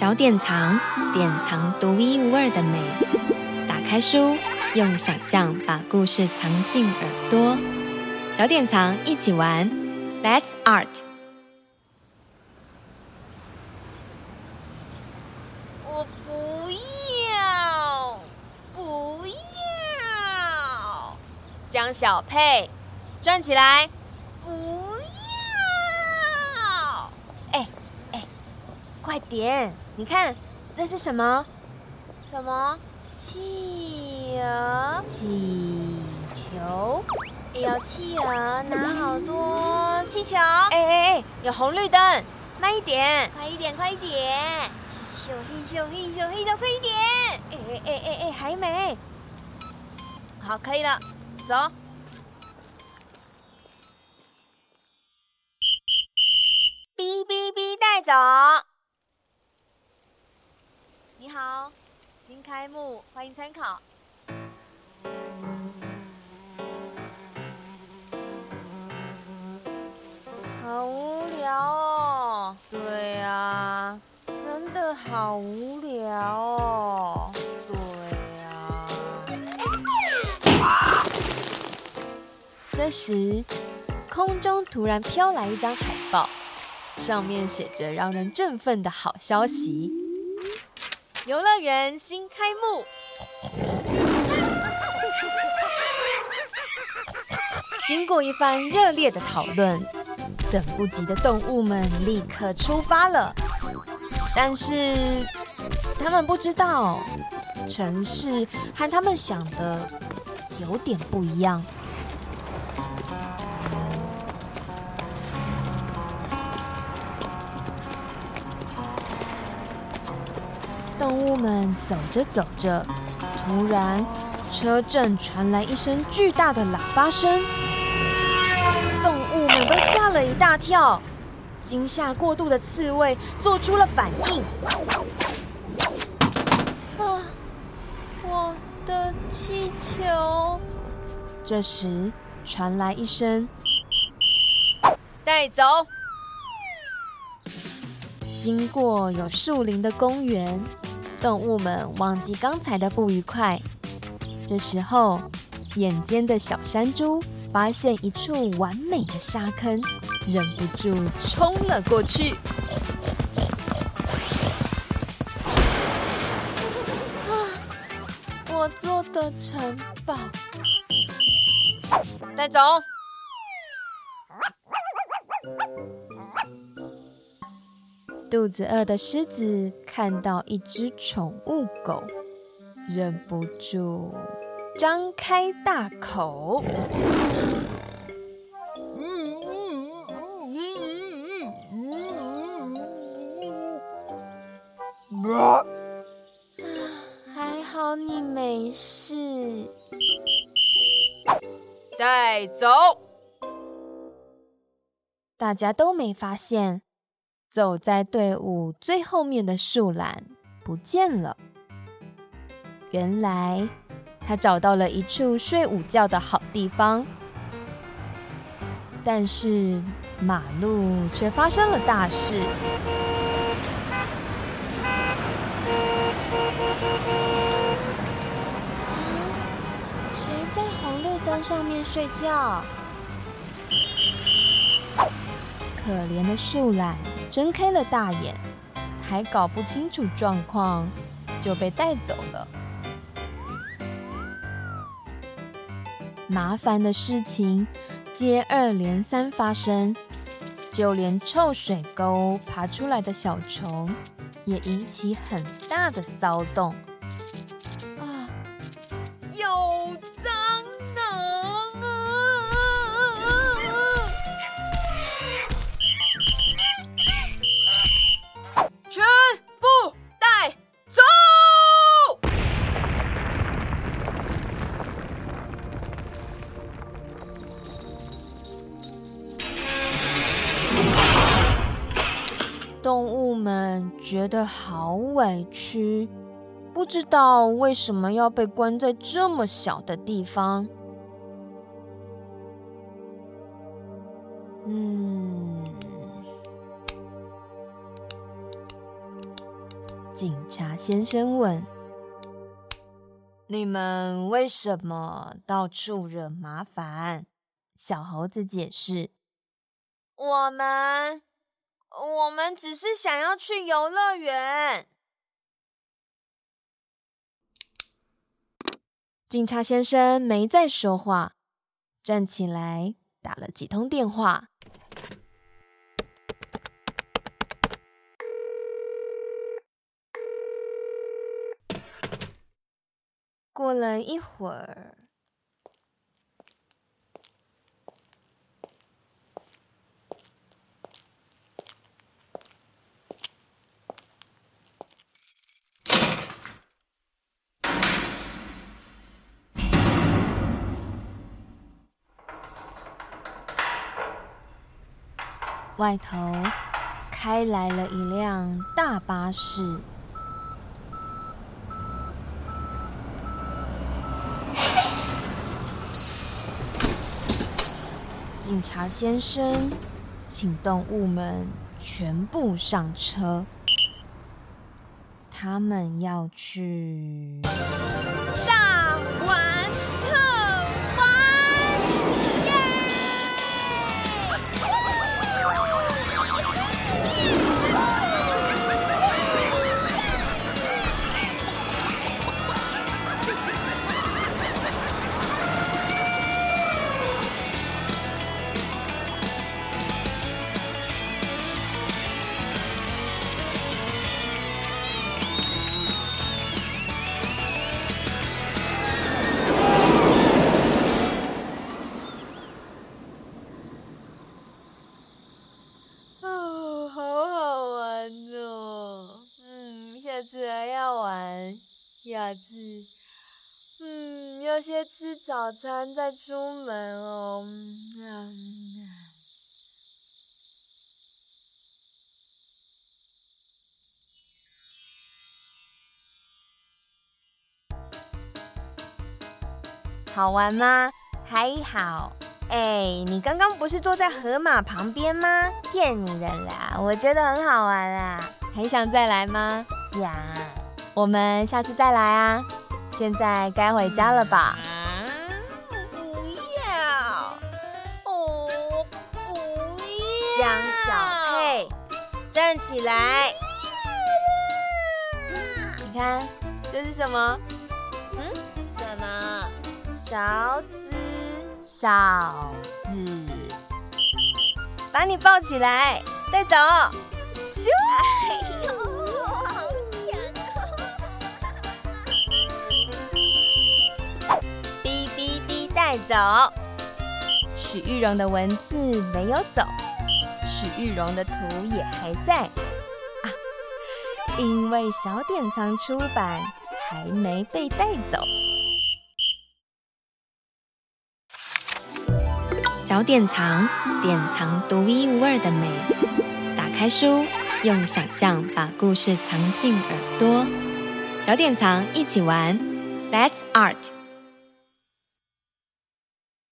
小典藏，典藏独一无二的美。打开书，用想象把故事藏进耳朵。小典藏，一起玩，Let's Art。我不要，不要。江小佩，站起来。不要！哎哎快点！你看，那是什么？什么？企鹅？气球？有企鹅拿好多气球！哎哎哎！有红绿灯，慢一点！快一点，快一点！咻嘿咻嘿咻嘿咻，快一点！哎哎哎哎哎，还没。好，可以了，走。哔哔哔，带走。好，新开幕，欢迎参考。好无聊哦。对呀，真的好无聊哦。对呀。这时，空中突然飘来一张海报，上面写着让人振奋的好消息。游乐园新开幕，经过一番热烈的讨论，等不及的动物们立刻出发了。但是他们不知道，城市和他们想的有点不一样。动物们走着走着，突然车震传来一声巨大的喇叭声，动物们都吓了一大跳。惊吓过度的刺猬做出了反应。啊，我的气球！这时传来一声：“带走。”经过有树林的公园。动物们忘记刚才的不愉快，这时候，眼尖的小山猪发现一处完美的沙坑，忍不住冲了过去。啊！我做的城堡，带走。肚子饿的狮子看到一只宠物狗，忍不住张开大口。嗯嗯嗯嗯嗯嗯嗯。还好你没事。带走。大家都没发现。走在队伍最后面的树懒不见了。原来他找到了一处睡午觉的好地方，但是马路却发生了大事。谁在红绿灯上面睡觉？可怜的树懒。睁开了大眼，还搞不清楚状况，就被带走了。麻烦的事情接二连三发生，就连臭水沟爬出来的小虫也引起很大的骚动。觉得好委屈，不知道为什么要被关在这么小的地方。嗯，警察先生问：“你们为什么到处惹麻烦？”小猴子解释：“我们，我们只是想要去游乐园。”警察先生没再说话，站起来打了几通电话。过了一会儿，外头开来了一辆大巴士。警察先生，请动物们全部上车，他们要去。下次还要玩，下次，嗯，要先吃早餐再出门哦。嗯，好玩吗？还好。哎，你刚刚不是坐在河马旁边吗？骗你的啦，我觉得很好玩啦。还想再来吗？想，我们下次再来啊！现在该回家了吧？啊，不要！哦，不要！江小佩，站起来！你看，这是什么？嗯？什么？勺子，勺子，把你抱起来，带走。咻！哎呦！带走，许玉荣的文字没有走，许玉荣的图也还在啊，因为小典藏出版还没被带走。小典藏，典藏独一无二的美。打开书，用想象把故事藏进耳朵。小典藏，一起玩，Let's Art。